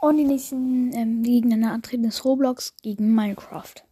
Und die nächsten ähm, gegeneinander ne, antreten ist Roblox gegen Minecraft.